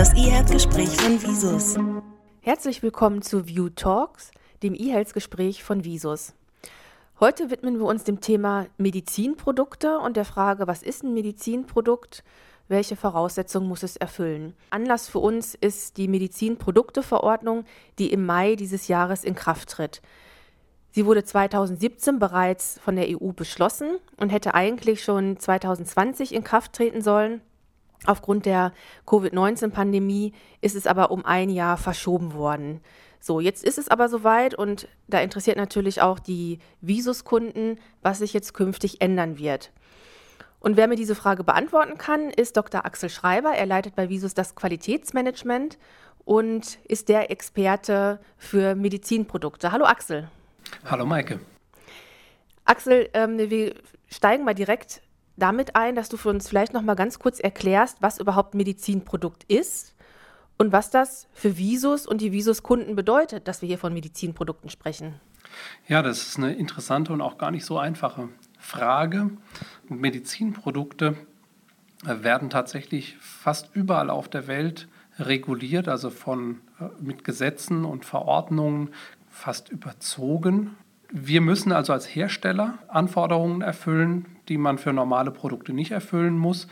das E-Health-Gespräch von Visus. Herzlich willkommen zu View Talks, dem E-Health-Gespräch von Visus. Heute widmen wir uns dem Thema Medizinprodukte und der Frage, was ist ein Medizinprodukt? Welche Voraussetzungen muss es erfüllen? Anlass für uns ist die Medizinprodukteverordnung, die im Mai dieses Jahres in Kraft tritt. Sie wurde 2017 bereits von der EU beschlossen und hätte eigentlich schon 2020 in Kraft treten sollen. Aufgrund der Covid-19-Pandemie ist es aber um ein Jahr verschoben worden. So, jetzt ist es aber soweit und da interessiert natürlich auch die Visuskunden, was sich jetzt künftig ändern wird. Und wer mir diese Frage beantworten kann, ist Dr. Axel Schreiber. Er leitet bei Visus das Qualitätsmanagement und ist der Experte für Medizinprodukte. Hallo Axel. Hallo Maike. Axel, ähm, wir steigen mal direkt damit ein, dass du für uns vielleicht noch mal ganz kurz erklärst, was überhaupt Medizinprodukt ist und was das für Visus und die Visus-Kunden bedeutet, dass wir hier von Medizinprodukten sprechen. Ja, das ist eine interessante und auch gar nicht so einfache Frage. Medizinprodukte werden tatsächlich fast überall auf der Welt reguliert, also von äh, mit Gesetzen und Verordnungen fast überzogen. Wir müssen also als Hersteller Anforderungen erfüllen, die man für normale Produkte nicht erfüllen muss.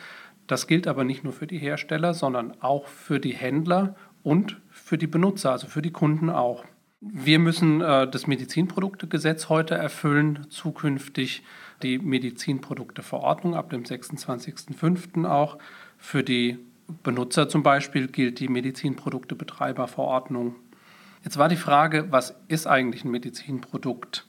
Das gilt aber nicht nur für die Hersteller, sondern auch für die Händler und für die Benutzer, also für die Kunden auch. Wir müssen äh, das Medizinproduktegesetz heute erfüllen, zukünftig die Medizinprodukteverordnung ab dem 26.05. auch. Für die Benutzer zum Beispiel gilt die Medizinproduktebetreiberverordnung Jetzt war die Frage, was ist eigentlich ein Medizinprodukt?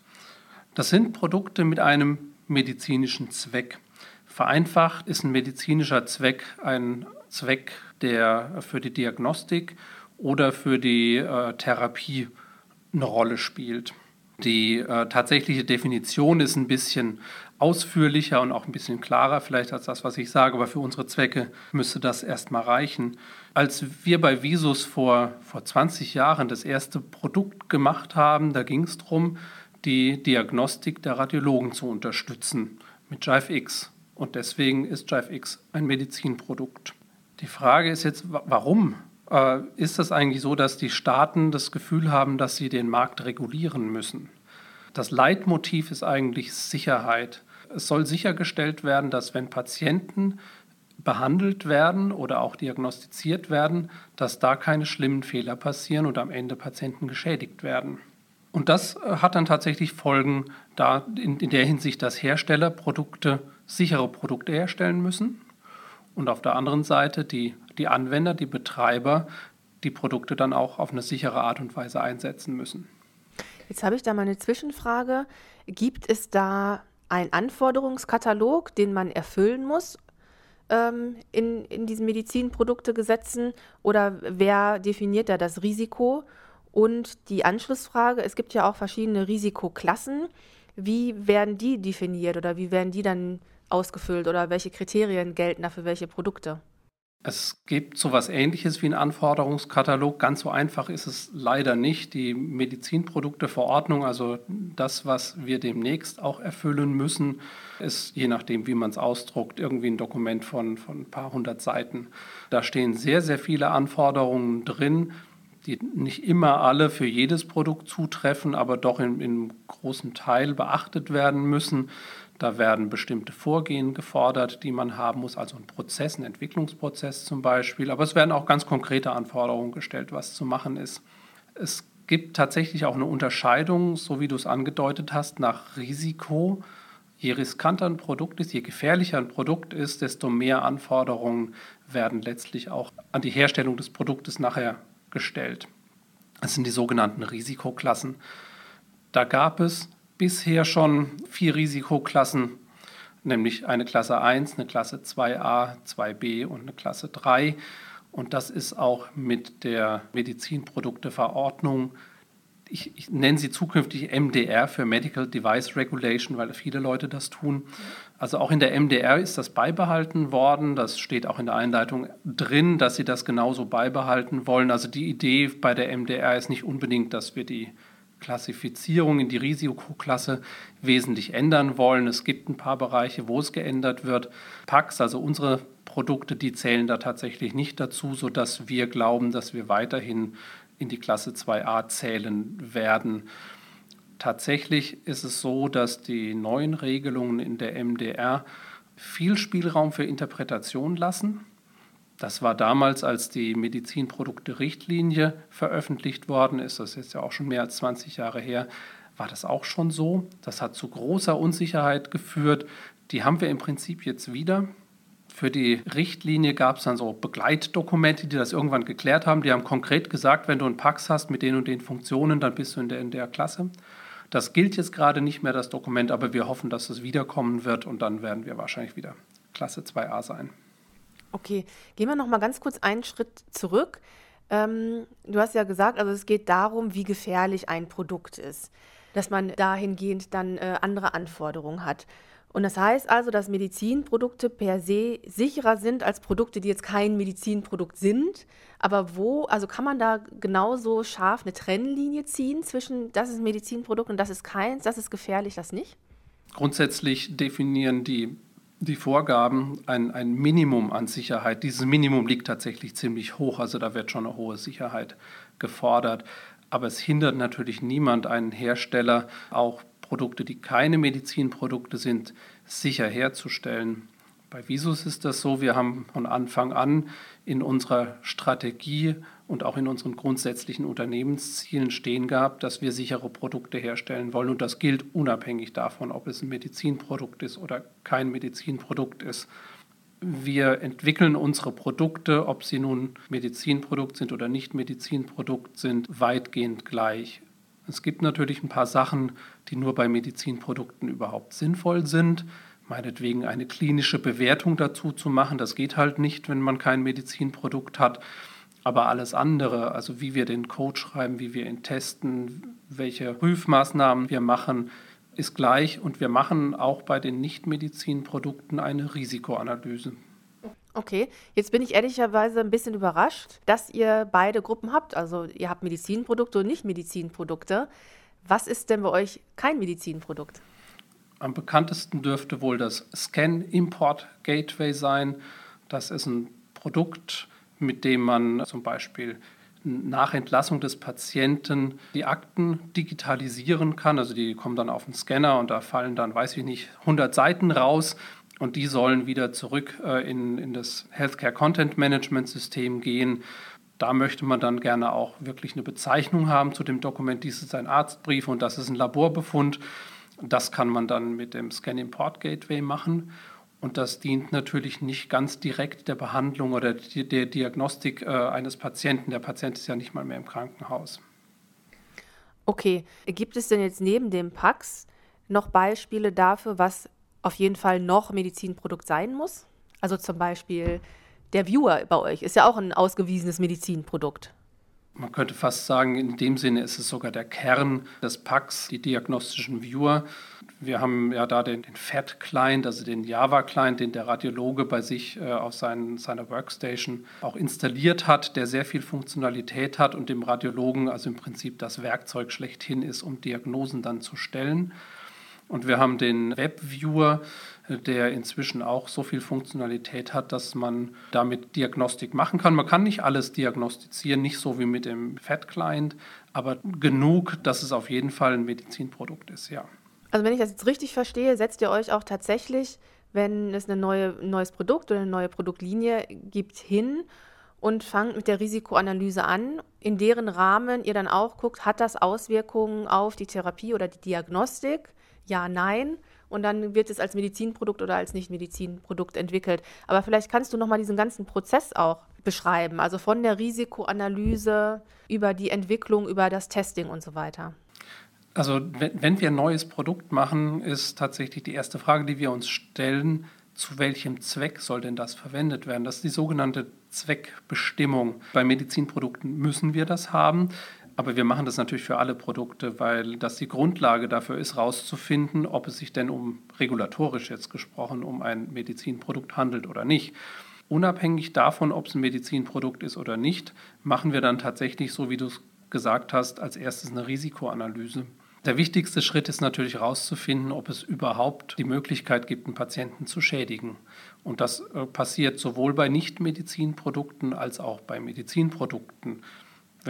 Das sind Produkte mit einem medizinischen Zweck. Vereinfacht ist ein medizinischer Zweck ein Zweck, der für die Diagnostik oder für die äh, Therapie eine Rolle spielt. Die äh, tatsächliche Definition ist ein bisschen ausführlicher und auch ein bisschen klarer vielleicht als das, was ich sage, aber für unsere Zwecke müsste das erstmal reichen. Als wir bei Visus vor, vor 20 Jahren das erste Produkt gemacht haben, da ging es darum, die Diagnostik der Radiologen zu unterstützen mit JiveX. Und deswegen ist JiveX ein Medizinprodukt. Die Frage ist jetzt, warum äh, ist das eigentlich so, dass die Staaten das Gefühl haben, dass sie den Markt regulieren müssen? Das Leitmotiv ist eigentlich Sicherheit. Es soll sichergestellt werden, dass wenn Patienten behandelt werden oder auch diagnostiziert werden, dass da keine schlimmen Fehler passieren und am Ende Patienten geschädigt werden. Und das äh, hat dann tatsächlich Folgen da in, in der Hinsicht, dass Hersteller Produkte, sichere Produkte herstellen müssen und auf der anderen Seite die, die Anwender, die Betreiber die Produkte dann auch auf eine sichere Art und Weise einsetzen müssen. Jetzt habe ich da mal eine Zwischenfrage. Gibt es da einen Anforderungskatalog, den man erfüllen muss ähm, in, in diesen Medizinproduktegesetzen? Oder wer definiert da das Risiko? Und die Anschlussfrage, es gibt ja auch verschiedene Risikoklassen. Wie werden die definiert oder wie werden die dann ausgefüllt oder welche Kriterien gelten da für welche Produkte? Es gibt so etwas Ähnliches wie einen Anforderungskatalog. Ganz so einfach ist es leider nicht. Die Medizinprodukteverordnung, also das, was wir demnächst auch erfüllen müssen, ist, je nachdem, wie man es ausdruckt, irgendwie ein Dokument von, von ein paar hundert Seiten. Da stehen sehr, sehr viele Anforderungen drin, die nicht immer alle für jedes Produkt zutreffen, aber doch in, in großen Teil beachtet werden müssen. Da werden bestimmte Vorgehen gefordert, die man haben muss, also ein Prozess, ein Entwicklungsprozess zum Beispiel. Aber es werden auch ganz konkrete Anforderungen gestellt, was zu machen ist. Es gibt tatsächlich auch eine Unterscheidung, so wie du es angedeutet hast, nach Risiko. Je riskanter ein Produkt ist, je gefährlicher ein Produkt ist, desto mehr Anforderungen werden letztlich auch an die Herstellung des Produktes nachher gestellt. Das sind die sogenannten Risikoklassen. Da gab es bisher schon vier Risikoklassen, nämlich eine Klasse 1, eine Klasse 2a, 2b und eine Klasse 3. Und das ist auch mit der Medizinprodukteverordnung, ich, ich nenne sie zukünftig MDR für Medical Device Regulation, weil viele Leute das tun. Also auch in der MDR ist das beibehalten worden. Das steht auch in der Einleitung drin, dass sie das genauso beibehalten wollen. Also die Idee bei der MDR ist nicht unbedingt, dass wir die Klassifizierung in die Risikoklasse wesentlich ändern wollen. Es gibt ein paar Bereiche, wo es geändert wird. PAX, also unsere Produkte, die zählen da tatsächlich nicht dazu, sodass wir glauben, dass wir weiterhin in die Klasse 2a zählen werden. Tatsächlich ist es so, dass die neuen Regelungen in der MDR viel Spielraum für Interpretation lassen. Das war damals, als die Medizinprodukte-Richtlinie veröffentlicht worden ist, das ist jetzt ja auch schon mehr als 20 Jahre her, war das auch schon so. Das hat zu großer Unsicherheit geführt. Die haben wir im Prinzip jetzt wieder. Für die Richtlinie gab es dann so Begleitdokumente, die das irgendwann geklärt haben. Die haben konkret gesagt, wenn du einen Pax hast mit den und den Funktionen, dann bist du in der, in der Klasse. Das gilt jetzt gerade nicht mehr, das Dokument, aber wir hoffen, dass es wiederkommen wird und dann werden wir wahrscheinlich wieder Klasse 2a sein. Okay, gehen wir noch mal ganz kurz einen Schritt zurück. Ähm, du hast ja gesagt, also es geht darum, wie gefährlich ein Produkt ist, dass man dahingehend dann äh, andere Anforderungen hat. Und das heißt also, dass Medizinprodukte per se sicherer sind als Produkte, die jetzt kein Medizinprodukt sind. Aber wo, also kann man da genauso scharf eine Trennlinie ziehen zwischen, das ist ein Medizinprodukt und das ist keins, das ist gefährlich, das nicht? Grundsätzlich definieren die die Vorgaben ein, ein Minimum an Sicherheit. Dieses Minimum liegt tatsächlich ziemlich hoch, also da wird schon eine hohe Sicherheit gefordert. Aber es hindert natürlich niemand, einen Hersteller, auch Produkte, die keine Medizinprodukte sind, sicher herzustellen. Bei Visus ist das so, wir haben von Anfang an in unserer Strategie und auch in unseren grundsätzlichen Unternehmenszielen stehen gehabt, dass wir sichere Produkte herstellen wollen. Und das gilt unabhängig davon, ob es ein Medizinprodukt ist oder kein Medizinprodukt ist. Wir entwickeln unsere Produkte, ob sie nun Medizinprodukt sind oder nicht Medizinprodukt sind, weitgehend gleich. Es gibt natürlich ein paar Sachen, die nur bei Medizinprodukten überhaupt sinnvoll sind meinetwegen eine klinische Bewertung dazu zu machen. Das geht halt nicht, wenn man kein Medizinprodukt hat. Aber alles andere, also wie wir den Code schreiben, wie wir ihn testen, welche Prüfmaßnahmen wir machen, ist gleich. Und wir machen auch bei den Nichtmedizinprodukten eine Risikoanalyse. Okay, jetzt bin ich ehrlicherweise ein bisschen überrascht, dass ihr beide Gruppen habt. Also ihr habt Medizinprodukte und Nicht-Medizinprodukte. Was ist denn bei euch kein Medizinprodukt? Am bekanntesten dürfte wohl das Scan Import Gateway sein. Das ist ein Produkt, mit dem man zum Beispiel nach Entlassung des Patienten die Akten digitalisieren kann. Also die kommen dann auf den Scanner und da fallen dann, weiß ich nicht, 100 Seiten raus und die sollen wieder zurück äh, in, in das Healthcare Content Management System gehen. Da möchte man dann gerne auch wirklich eine Bezeichnung haben zu dem Dokument. Dies ist ein Arztbrief und das ist ein Laborbefund. Das kann man dann mit dem Scan Import Gateway machen. Und das dient natürlich nicht ganz direkt der Behandlung oder der Diagnostik äh, eines Patienten. Der Patient ist ja nicht mal mehr im Krankenhaus. Okay, gibt es denn jetzt neben dem PAX noch Beispiele dafür, was auf jeden Fall noch Medizinprodukt sein muss? Also zum Beispiel der Viewer bei euch ist ja auch ein ausgewiesenes Medizinprodukt. Man könnte fast sagen, in dem Sinne ist es sogar der Kern des PACs, die diagnostischen Viewer. Wir haben ja da den, den FAT-Client, also den Java-Client, den der Radiologe bei sich äh, auf seinen, seiner Workstation auch installiert hat, der sehr viel Funktionalität hat und dem Radiologen also im Prinzip das Werkzeug schlechthin ist, um Diagnosen dann zu stellen. Und wir haben den Webviewer, der inzwischen auch so viel Funktionalität hat, dass man damit Diagnostik machen kann. Man kann nicht alles diagnostizieren, nicht so wie mit dem Fat-Client, aber genug, dass es auf jeden Fall ein Medizinprodukt ist, ja. Also wenn ich das jetzt richtig verstehe, setzt ihr euch auch tatsächlich, wenn es ein neue, neues Produkt oder eine neue Produktlinie gibt, hin und fangt mit der Risikoanalyse an, in deren Rahmen ihr dann auch guckt, hat das Auswirkungen auf die Therapie oder die Diagnostik? Ja, nein und dann wird es als Medizinprodukt oder als Nicht-Medizinprodukt entwickelt. Aber vielleicht kannst du noch mal diesen ganzen Prozess auch beschreiben, also von der Risikoanalyse über die Entwicklung, über das Testing und so weiter. Also wenn wir ein neues Produkt machen, ist tatsächlich die erste Frage, die wir uns stellen, zu welchem Zweck soll denn das verwendet werden? Das ist die sogenannte Zweckbestimmung. Bei Medizinprodukten müssen wir das haben. Aber wir machen das natürlich für alle Produkte, weil das die Grundlage dafür ist, herauszufinden, ob es sich denn um regulatorisch jetzt gesprochen um ein Medizinprodukt handelt oder nicht. Unabhängig davon, ob es ein Medizinprodukt ist oder nicht, machen wir dann tatsächlich, so wie du es gesagt hast, als erstes eine Risikoanalyse. Der wichtigste Schritt ist natürlich herauszufinden, ob es überhaupt die Möglichkeit gibt, einen Patienten zu schädigen. Und das äh, passiert sowohl bei Nichtmedizinprodukten als auch bei Medizinprodukten.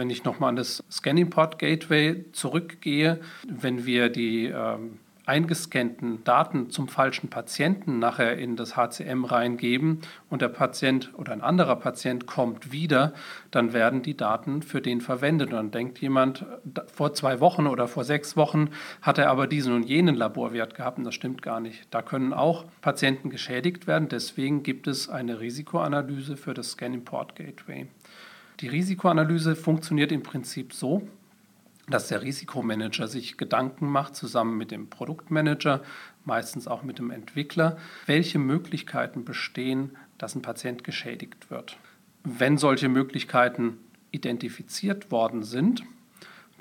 Wenn ich nochmal an das Scanning Pod Gateway zurückgehe, wenn wir die ähm, eingescannten Daten zum falschen Patienten nachher in das HCM reingeben und der Patient oder ein anderer Patient kommt wieder, dann werden die Daten für den verwendet. Und dann denkt jemand, vor zwei Wochen oder vor sechs Wochen hat er aber diesen und jenen Laborwert gehabt und das stimmt gar nicht. Da können auch Patienten geschädigt werden. Deswegen gibt es eine Risikoanalyse für das Scan Import Gateway. Die Risikoanalyse funktioniert im Prinzip so, dass der Risikomanager sich Gedanken macht, zusammen mit dem Produktmanager, meistens auch mit dem Entwickler, welche Möglichkeiten bestehen, dass ein Patient geschädigt wird. Wenn solche Möglichkeiten identifiziert worden sind,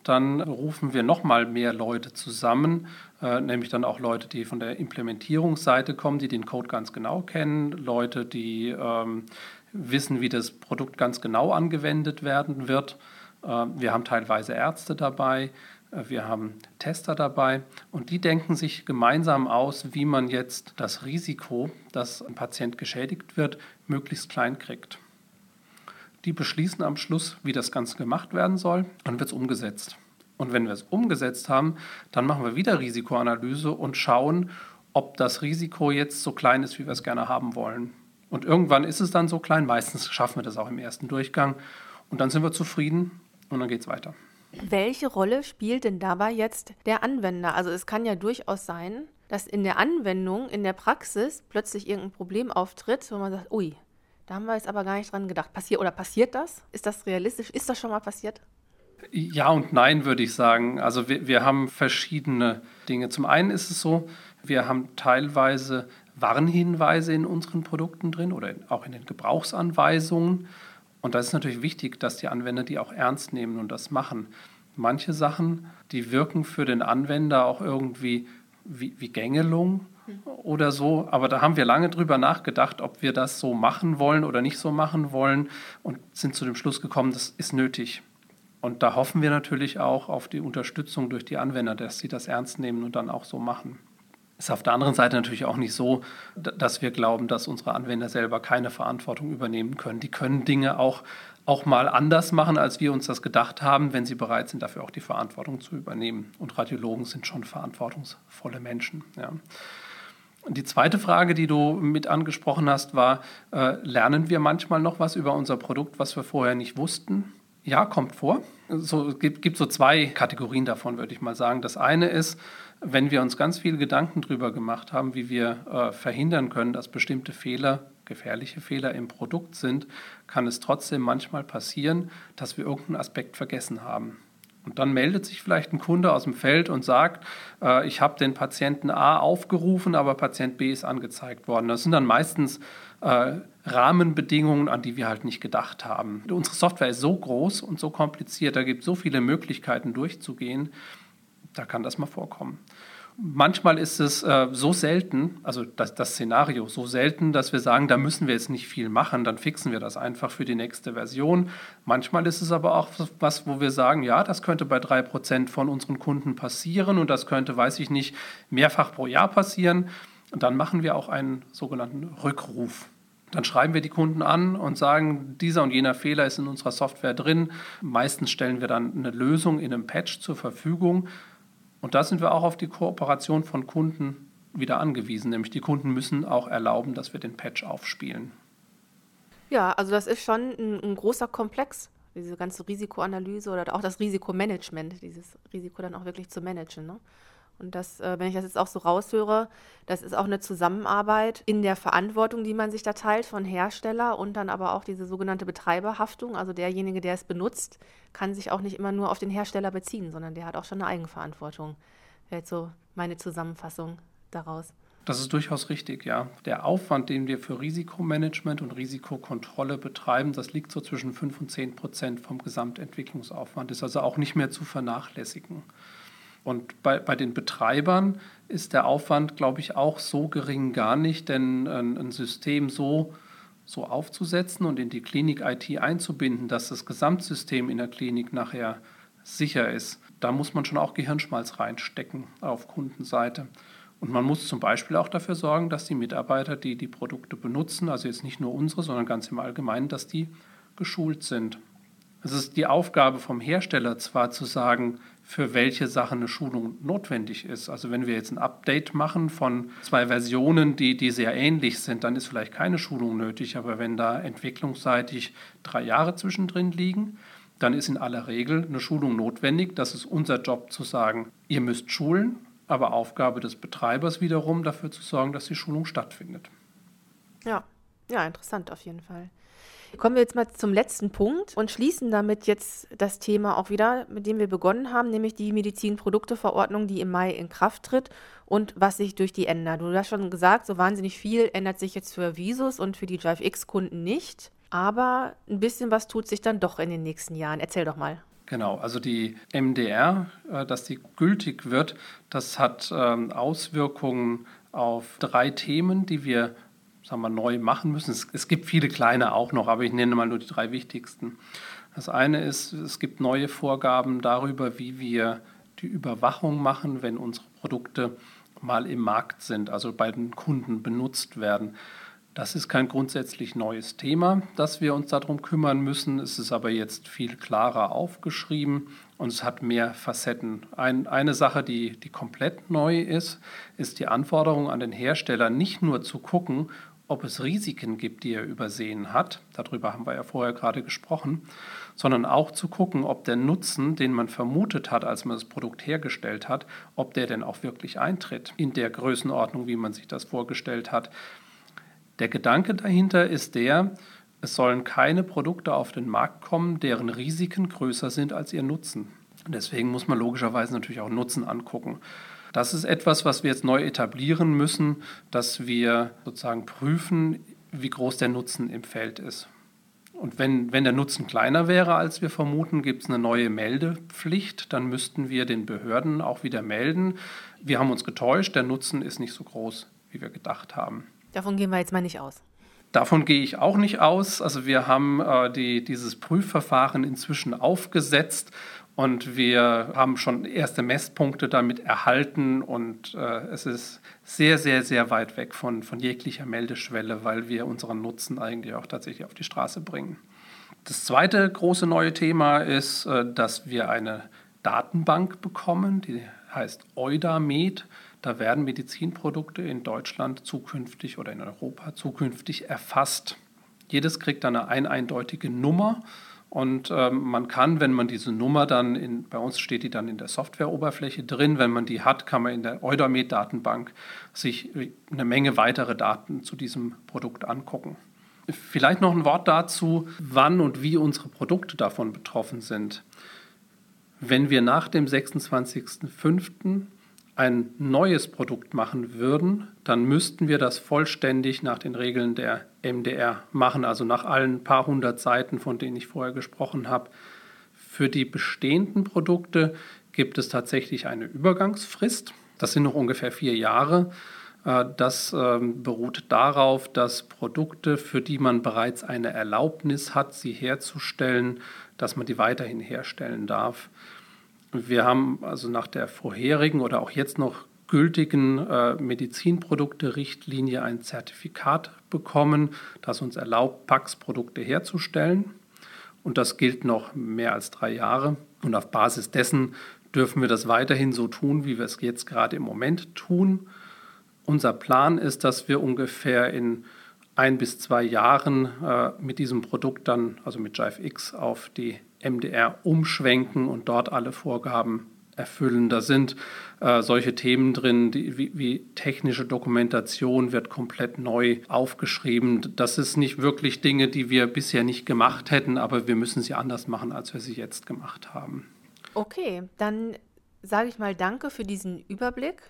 dann rufen wir nochmal mehr Leute zusammen, äh, nämlich dann auch Leute, die von der Implementierungsseite kommen, die den Code ganz genau kennen, Leute, die ähm, wissen, wie das Produkt ganz genau angewendet werden wird äh, wir haben teilweise Ärzte dabei, äh, wir haben Tester dabei und die denken sich gemeinsam aus, wie man jetzt das Risiko, dass ein Patient geschädigt wird, möglichst klein kriegt. Die beschließen am Schluss, wie das Ganze gemacht werden soll, dann wird es umgesetzt. Und wenn wir es umgesetzt haben, dann machen wir wieder Risikoanalyse und schauen, ob das Risiko jetzt so klein ist, wie wir es gerne haben wollen. Und irgendwann ist es dann so klein, meistens schaffen wir das auch im ersten Durchgang. Und dann sind wir zufrieden und dann geht es weiter. Welche Rolle spielt denn dabei jetzt der Anwender? Also es kann ja durchaus sein, dass in der Anwendung, in der Praxis plötzlich irgendein Problem auftritt, wo man sagt, ui, da haben wir jetzt aber gar nicht dran gedacht. Passiert oder passiert das? Ist das realistisch? Ist das schon mal passiert? Ja und nein, würde ich sagen. Also wir, wir haben verschiedene Dinge. Zum einen ist es so, wir haben teilweise Warnhinweise in unseren Produkten drin oder auch in den Gebrauchsanweisungen. Und da ist natürlich wichtig, dass die Anwender die auch ernst nehmen und das machen. Manche Sachen, die wirken für den Anwender auch irgendwie wie, wie Gängelung oder so. Aber da haben wir lange drüber nachgedacht, ob wir das so machen wollen oder nicht so machen wollen und sind zu dem Schluss gekommen, das ist nötig. Und da hoffen wir natürlich auch auf die Unterstützung durch die Anwender, dass sie das ernst nehmen und dann auch so machen. Ist auf der anderen Seite natürlich auch nicht so, dass wir glauben, dass unsere Anwender selber keine Verantwortung übernehmen können. Die können Dinge auch, auch mal anders machen, als wir uns das gedacht haben, wenn sie bereit sind, dafür auch die Verantwortung zu übernehmen. Und Radiologen sind schon verantwortungsvolle Menschen. Ja. Die zweite Frage, die du mit angesprochen hast, war, äh, lernen wir manchmal noch was über unser Produkt, was wir vorher nicht wussten? Ja, kommt vor. So, es gibt, gibt so zwei Kategorien davon, würde ich mal sagen. Das eine ist, wenn wir uns ganz viele Gedanken darüber gemacht haben, wie wir äh, verhindern können, dass bestimmte Fehler, gefährliche Fehler im Produkt sind, kann es trotzdem manchmal passieren, dass wir irgendeinen Aspekt vergessen haben. Und dann meldet sich vielleicht ein Kunde aus dem Feld und sagt, äh, ich habe den Patienten A aufgerufen, aber Patient B ist angezeigt worden. Das sind dann meistens äh, Rahmenbedingungen, an die wir halt nicht gedacht haben. Unsere Software ist so groß und so kompliziert, da gibt es so viele Möglichkeiten durchzugehen, da kann das mal vorkommen. Manchmal ist es äh, so selten, also das, das, Szenario so selten, dass wir sagen, da müssen wir jetzt nicht viel machen, dann fixen wir das einfach für die nächste Version. Manchmal ist es aber auch was, wo wir sagen, ja, das könnte bei 3% von unseren Kunden passieren und das könnte, weiß ich nicht, mehrfach pro Jahr passieren. Und dann machen wir auch einen sogenannten Rückruf. Dann schreiben wir die Kunden an und sagen, dieser und jener Fehler ist in unserer Software drin. Meistens stellen wir dann eine Lösung in einem Patch zur Verfügung und da sind wir auch auf die Kooperation von Kunden wieder angewiesen, nämlich die Kunden müssen auch erlauben, dass wir den Patch aufspielen. Ja, also das ist schon ein, ein großer Komplex, diese ganze Risikoanalyse oder auch das Risikomanagement, dieses Risiko dann auch wirklich zu managen. Ne? Und das, äh, wenn ich das jetzt auch so raushöre, das ist auch eine Zusammenarbeit in der Verantwortung, die man sich da teilt von Hersteller und dann aber auch diese sogenannte Betreiberhaftung. Also derjenige, der es benutzt, kann sich auch nicht immer nur auf den Hersteller beziehen, sondern der hat auch schon eine Eigenverantwortung. Wäre jetzt so meine Zusammenfassung daraus. Das ist durchaus richtig, ja. Der Aufwand, den wir für Risikomanagement und Risikokontrolle betreiben, das liegt so zwischen 5 und 10 Prozent vom Gesamtentwicklungsaufwand, ist also auch nicht mehr zu vernachlässigen. Und bei, bei den Betreibern ist der Aufwand, glaube ich, auch so gering gar nicht, denn ein, ein System so, so aufzusetzen und in die Klinik-IT einzubinden, dass das Gesamtsystem in der Klinik nachher sicher ist. Da muss man schon auch Gehirnschmalz reinstecken auf Kundenseite. Und man muss zum Beispiel auch dafür sorgen, dass die Mitarbeiter, die die Produkte benutzen, also jetzt nicht nur unsere, sondern ganz im Allgemeinen, dass die geschult sind. Es ist die Aufgabe vom Hersteller zwar zu sagen, für welche Sache eine Schulung notwendig ist. Also wenn wir jetzt ein Update machen von zwei Versionen, die, die sehr ähnlich sind, dann ist vielleicht keine Schulung nötig. Aber wenn da entwicklungsseitig drei Jahre zwischendrin liegen, dann ist in aller Regel eine Schulung notwendig. Das ist unser Job zu sagen, ihr müsst schulen, aber Aufgabe des Betreibers wiederum dafür zu sorgen, dass die Schulung stattfindet. Ja, ja, interessant auf jeden Fall. Kommen wir jetzt mal zum letzten Punkt und schließen damit jetzt das Thema auch wieder, mit dem wir begonnen haben, nämlich die Medizinprodukteverordnung, die im Mai in Kraft tritt und was sich durch die ändert. Du hast schon gesagt, so wahnsinnig viel ändert sich jetzt für Visus und für die DriveX-Kunden nicht, aber ein bisschen was tut sich dann doch in den nächsten Jahren. Erzähl doch mal. Genau, also die MDR, äh, dass die gültig wird, das hat ähm, Auswirkungen auf drei Themen, die wir sagen wir, neu machen müssen. Es, es gibt viele kleine auch noch, aber ich nenne mal nur die drei wichtigsten. Das eine ist, es gibt neue Vorgaben darüber, wie wir die Überwachung machen, wenn unsere Produkte mal im Markt sind, also bei den Kunden benutzt werden. Das ist kein grundsätzlich neues Thema, dass wir uns darum kümmern müssen. Es ist aber jetzt viel klarer aufgeschrieben und es hat mehr Facetten. Ein, eine Sache, die, die komplett neu ist, ist die Anforderung an den Hersteller, nicht nur zu gucken, ob es Risiken gibt, die er übersehen hat. Darüber haben wir ja vorher gerade gesprochen, sondern auch zu gucken, ob der Nutzen, den man vermutet hat, als man das Produkt hergestellt hat, ob der denn auch wirklich eintritt in der Größenordnung, wie man sich das vorgestellt hat. Der Gedanke dahinter ist der, es sollen keine Produkte auf den Markt kommen, deren Risiken größer sind als ihr Nutzen. deswegen muss man logischerweise natürlich auch Nutzen angucken. Das ist etwas, was wir jetzt neu etablieren müssen, dass wir sozusagen prüfen, wie groß der Nutzen im Feld ist. Und wenn, wenn der Nutzen kleiner wäre, als wir vermuten, gibt es eine neue Meldepflicht. Dann müssten wir den Behörden auch wieder melden. Wir haben uns getäuscht, der Nutzen ist nicht so groß, wie wir gedacht haben. Davon gehen wir jetzt mal nicht aus. Davon gehe ich auch nicht aus. Also wir haben äh, die, dieses Prüfverfahren inzwischen aufgesetzt und wir haben schon erste Messpunkte damit erhalten und äh, es ist sehr, sehr, sehr weit weg von, von jeglicher Meldeschwelle, weil wir unseren Nutzen eigentlich auch tatsächlich auf die Straße bringen. Das zweite große neue Thema ist, äh, dass wir eine Datenbank bekommen, die heißt Eudamed. Da werden Medizinprodukte in Deutschland zukünftig oder in Europa zukünftig erfasst. Jedes kriegt eine ein eindeutige Nummer und ähm, man kann, wenn man diese Nummer dann, in, bei uns steht die dann in der Softwareoberfläche drin, wenn man die hat, kann man in der Eudamed-Datenbank sich eine Menge weitere Daten zu diesem Produkt angucken. Vielleicht noch ein Wort dazu, wann und wie unsere Produkte davon betroffen sind. Wenn wir nach dem 26.05 ein neues Produkt machen würden, dann müssten wir das vollständig nach den Regeln der MDR machen, also nach allen paar hundert Seiten, von denen ich vorher gesprochen habe. Für die bestehenden Produkte gibt es tatsächlich eine Übergangsfrist. Das sind noch ungefähr vier Jahre. Äh, das ähm, beruht darauf, dass Produkte, für die man bereits eine Erlaubnis hat, sie herzustellen, dass man die weiterhin herstellen darf. Wir haben also nach der vorherigen oder auch jetzt noch gültigen äh, Medizinprodukte-Richtlinie ein Zertifikat bekommen, das uns erlaubt, PAX-Produkte herzustellen. Und das gilt noch mehr als drei Jahre. Und auf Basis dessen dürfen wir das weiterhin so tun, wie wir es jetzt gerade im Moment tun. Unser Plan ist, dass wir ungefähr in ein bis zwei Jahren äh, mit diesem Produkt dann, also mit JiveX, auf die MDR umschwenken und dort alle Vorgaben erfüllen. Da sind äh, solche Themen drin, die, wie, wie, technische Dokumentation wird komplett neu aufgeschrieben. Das ist nicht wirklich Dinge, die wir bisher nicht gemacht hätten, aber wir müssen sie anders machen, als wir sie jetzt gemacht haben. Okay, dann sage ich mal Danke für diesen Überblick.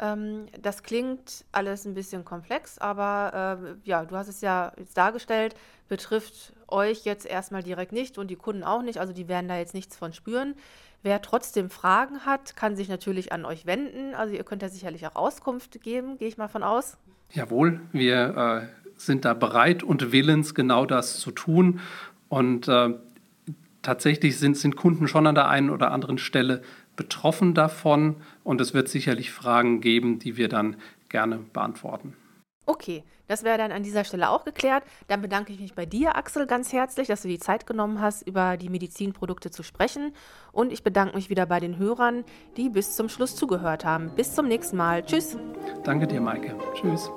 Ähm, das klingt alles ein bisschen komplex, aber äh, ja, du hast es ja jetzt dargestellt, betrifft euch jetzt erstmal direkt nicht und die Kunden auch nicht, also die werden da jetzt nichts von spüren. Wer trotzdem Fragen hat, kann sich natürlich an euch wenden. Also ihr könnt ja sicherlich auch Auskunft geben, gehe ich mal von aus. Jawohl, wir äh, sind da bereit und willens, genau das zu tun. Und äh, tatsächlich sind, sind Kunden schon an der einen oder anderen Stelle betroffen davon und es wird sicherlich Fragen geben, die wir dann gerne beantworten. Okay, das wäre dann an dieser Stelle auch geklärt. Dann bedanke ich mich bei dir, Axel, ganz herzlich, dass du die Zeit genommen hast, über die Medizinprodukte zu sprechen. Und ich bedanke mich wieder bei den Hörern, die bis zum Schluss zugehört haben. Bis zum nächsten Mal. Tschüss. Danke dir, Maike. Tschüss.